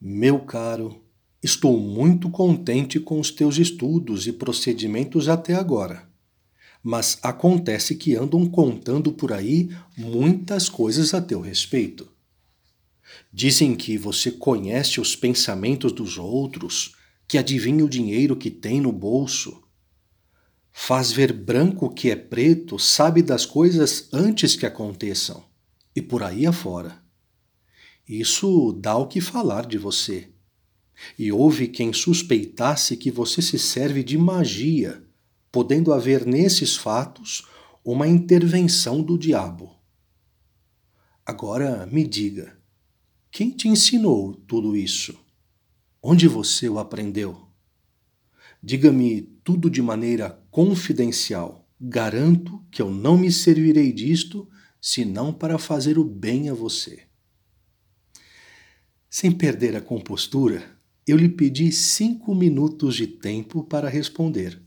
Meu caro, estou muito contente com os teus estudos e procedimentos até agora. Mas acontece que andam contando por aí muitas coisas a teu respeito. Dizem que você conhece os pensamentos dos outros, que adivinha o dinheiro que tem no bolso. Faz ver branco o que é preto, sabe das coisas antes que aconteçam, e por aí afora. Isso dá o que falar de você. E houve quem suspeitasse que você se serve de magia, podendo haver nesses fatos uma intervenção do diabo. Agora me diga, quem te ensinou tudo isso? Onde você o aprendeu? Diga-me tudo de maneira confidencial. Garanto que eu não me servirei disto senão para fazer o bem a você. Sem perder a compostura, eu lhe pedi cinco minutos de tempo para responder.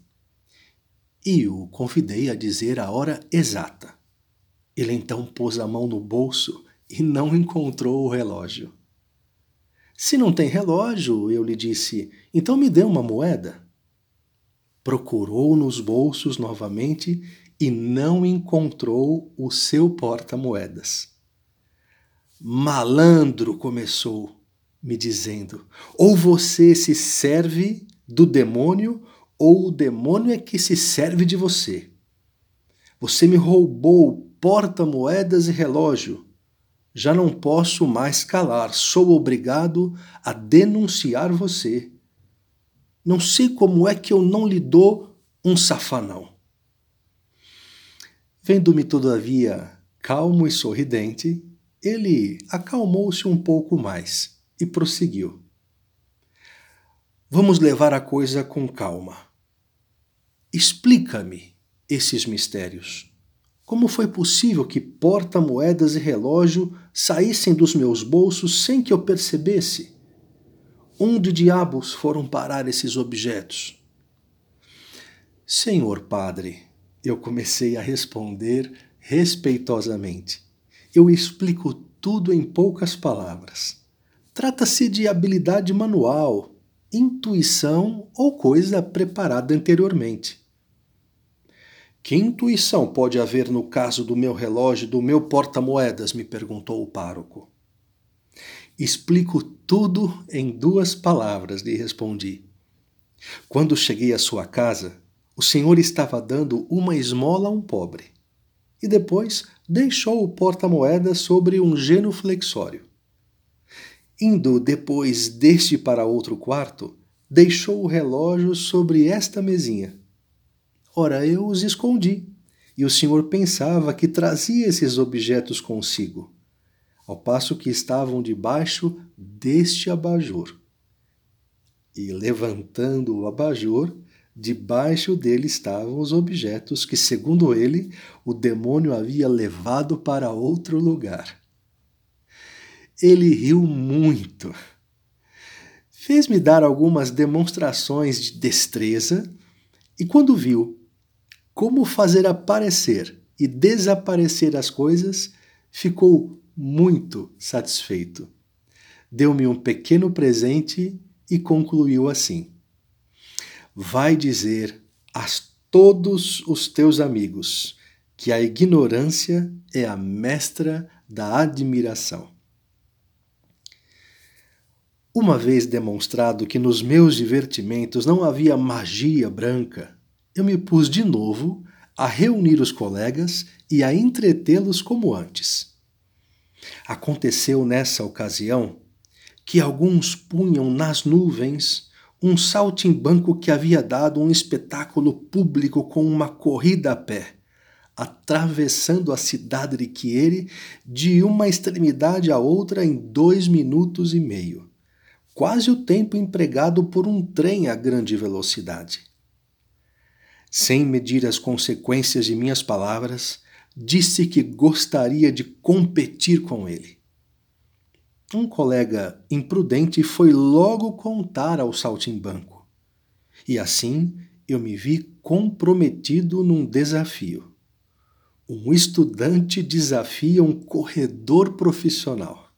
E o convidei a dizer a hora exata. Ele então pôs a mão no bolso e não encontrou o relógio. Se não tem relógio, eu lhe disse, então me dê uma moeda. Procurou nos bolsos novamente e não encontrou o seu porta-moedas. Malandro, começou, me dizendo, ou você se serve do demônio, ou o demônio é que se serve de você. Você me roubou porta-moedas e relógio. Já não posso mais calar, sou obrigado a denunciar você. Não sei como é que eu não lhe dou um safanão. Vendo-me, todavia, calmo e sorridente, ele acalmou-se um pouco mais e prosseguiu. Vamos levar a coisa com calma. Explica-me esses mistérios. Como foi possível que porta-moedas e relógio saíssem dos meus bolsos sem que eu percebesse? Onde diabos foram parar esses objetos? Senhor Padre, eu comecei a responder respeitosamente eu explico tudo em poucas palavras. Trata-se de habilidade manual, intuição ou coisa preparada anteriormente. Que intuição pode haver no caso do meu relógio do meu porta-moedas? me perguntou o pároco. Explico tudo em duas palavras, lhe respondi. Quando cheguei à sua casa, o senhor estava dando uma esmola a um pobre e depois deixou o porta-moedas sobre um genuflexório. Indo depois deste para outro quarto, deixou o relógio sobre esta mesinha. Ora, eu os escondi, e o senhor pensava que trazia esses objetos consigo, ao passo que estavam debaixo deste abajur. E levantando o abajur, Debaixo dele estavam os objetos que, segundo ele, o demônio havia levado para outro lugar. Ele riu muito. Fez-me dar algumas demonstrações de destreza e, quando viu como fazer aparecer e desaparecer as coisas, ficou muito satisfeito. Deu-me um pequeno presente e concluiu assim vai dizer a todos os teus amigos que a ignorância é a mestra da admiração. Uma vez demonstrado que nos meus divertimentos não havia magia branca, eu me pus de novo a reunir os colegas e a entretê-los como antes. Aconteceu nessa ocasião que alguns punham nas nuvens um saltimbanco que havia dado um espetáculo público com uma corrida a pé, atravessando a cidade de Chieri de uma extremidade à outra em dois minutos e meio, quase o tempo empregado por um trem a grande velocidade. Sem medir as consequências de minhas palavras, disse que gostaria de competir com ele. Um colega imprudente foi logo contar ao saltimbanco. E assim eu me vi comprometido num desafio. Um estudante desafia um corredor profissional.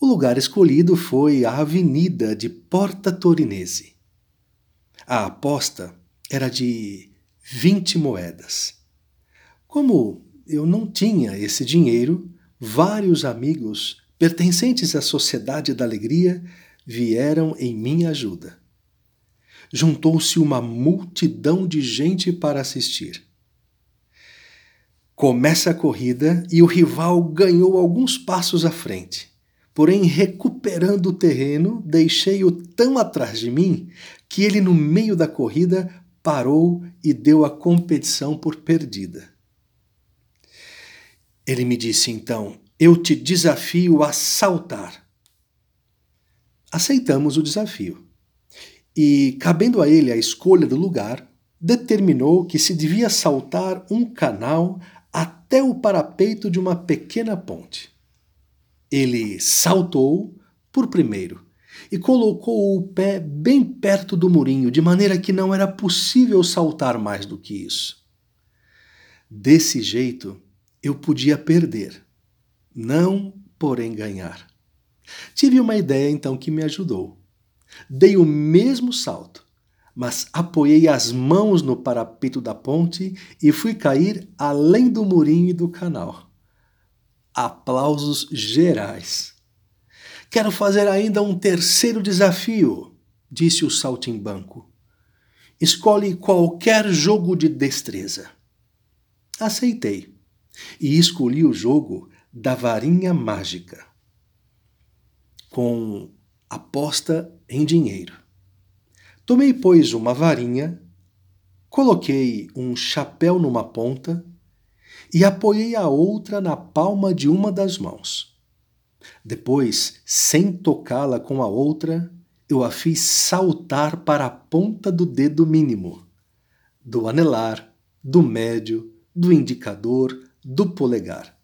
O lugar escolhido foi a avenida de Porta Torinese. A aposta era de 20 moedas. Como eu não tinha esse dinheiro, vários amigos pertencentes à Sociedade da Alegria vieram em minha ajuda. Juntou-se uma multidão de gente para assistir. Começa a corrida e o rival ganhou alguns passos à frente. Porém, recuperando o terreno, deixei-o tão atrás de mim que ele, no meio da corrida, parou e deu a competição por perdida. Ele me disse então: Eu te desafio a saltar. Aceitamos o desafio. E, cabendo a ele a escolha do lugar, determinou que se devia saltar um canal até o parapeito de uma pequena ponte. Ele saltou por primeiro e colocou o pé bem perto do murinho, de maneira que não era possível saltar mais do que isso. Desse jeito, eu podia perder, não, porém, ganhar. Tive uma ideia então que me ajudou. Dei o mesmo salto, mas apoiei as mãos no parapeito da ponte e fui cair além do murinho e do canal. Aplausos gerais. Quero fazer ainda um terceiro desafio, disse o saltimbanco. Escolhe qualquer jogo de destreza. Aceitei e escolhi o jogo da varinha mágica, com aposta em dinheiro. Tomei, pois, uma varinha, coloquei um chapéu numa ponta e apoiei a outra na palma de uma das mãos. Depois, sem tocá-la com a outra, eu a fiz saltar para a ponta do dedo mínimo, do anelar, do médio, do indicador, do polegar.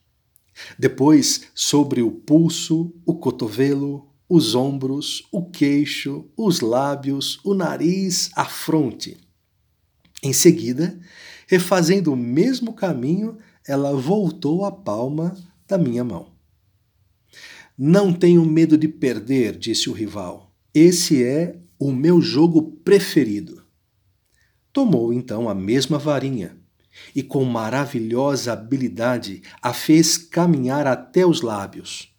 Depois, sobre o pulso, o cotovelo, os ombros, o queixo, os lábios, o nariz, a fronte. Em seguida, refazendo o mesmo caminho, ela voltou à palma da minha mão. Não tenho medo de perder, disse o rival. Esse é o meu jogo preferido. Tomou então a mesma varinha e, com maravilhosa habilidade, a fez caminhar até os lábios,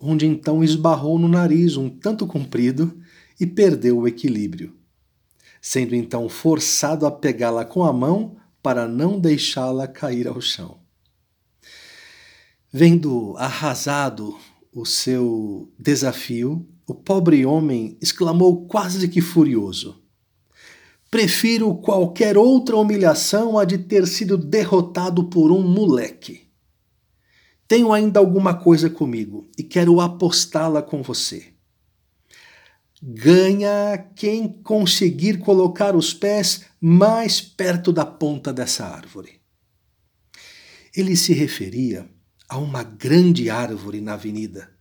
onde então esbarrou no nariz um tanto comprido e perdeu o equilíbrio, sendo então forçado a pegá-la com a mão para não deixá-la cair ao chão. Vendo arrasado o seu desafio, o pobre homem exclamou quase que furioso: Prefiro qualquer outra humilhação a de ter sido derrotado por um moleque. Tenho ainda alguma coisa comigo e quero apostá-la com você. Ganha quem conseguir colocar os pés mais perto da ponta dessa árvore. Ele se referia a uma grande árvore na avenida.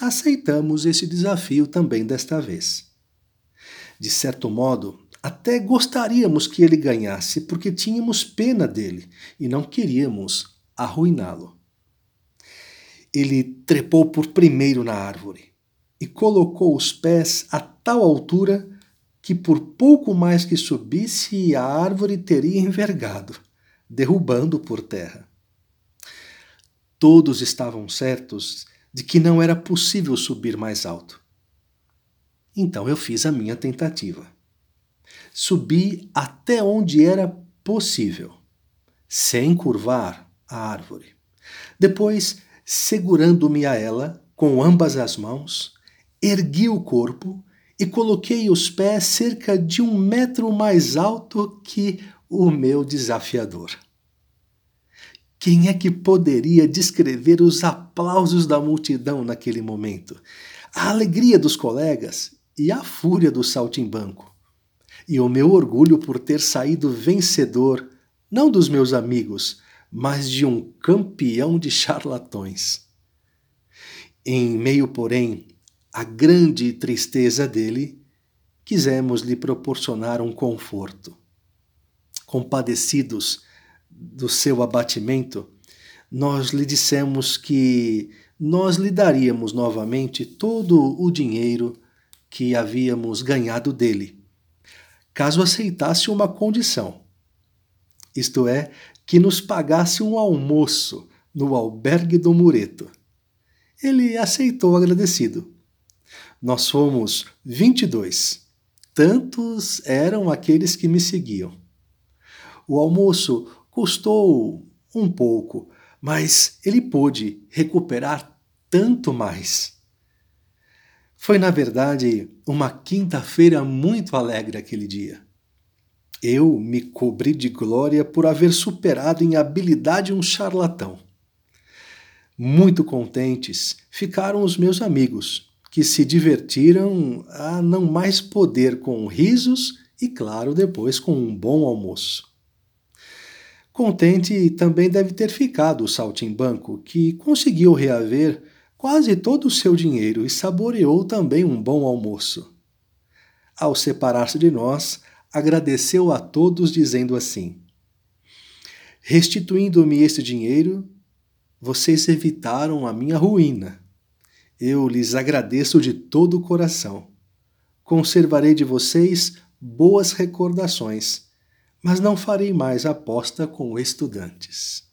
Aceitamos esse desafio também desta vez. De certo modo, até gostaríamos que ele ganhasse, porque tínhamos pena dele e não queríamos arruiná-lo. Ele trepou por primeiro na árvore e colocou os pés a tal altura que por pouco mais que subisse, a árvore teria envergado, derrubando por terra. Todos estavam certos de que não era possível subir mais alto. Então eu fiz a minha tentativa subi até onde era possível, sem curvar a árvore. Depois, segurando-me a ela com ambas as mãos, ergui o corpo e coloquei os pés cerca de um metro mais alto que o meu desafiador. Quem é que poderia descrever os aplausos da multidão naquele momento, a alegria dos colegas e a fúria do saltimbanco? e o meu orgulho por ter saído vencedor, não dos meus amigos, mas de um campeão de charlatões. Em meio, porém, à grande tristeza dele, quisemos lhe proporcionar um conforto. Compadecidos do seu abatimento, nós lhe dissemos que nós lhe daríamos novamente todo o dinheiro que havíamos ganhado dele, caso aceitasse uma condição. Isto é, que nos pagasse um almoço no albergue do Mureto. Ele aceitou agradecido. Nós fomos 22. Tantos eram aqueles que me seguiam. O almoço custou um pouco, mas ele pôde recuperar tanto mais. Foi, na verdade, uma quinta-feira muito alegre aquele dia. Eu me cobri de glória por haver superado em habilidade um charlatão. Muito contentes ficaram os meus amigos, que se divertiram a não mais poder com risos e, claro, depois com um bom almoço. Contente também deve ter ficado o saltimbanco, que conseguiu reaver quase todo o seu dinheiro e saboreou também um bom almoço. Ao separar-se de nós, agradeceu a todos, dizendo assim: Restituindo-me este dinheiro, vocês evitaram a minha ruína. Eu lhes agradeço de todo o coração. Conservarei de vocês boas recordações mas não farei mais aposta com estudantes.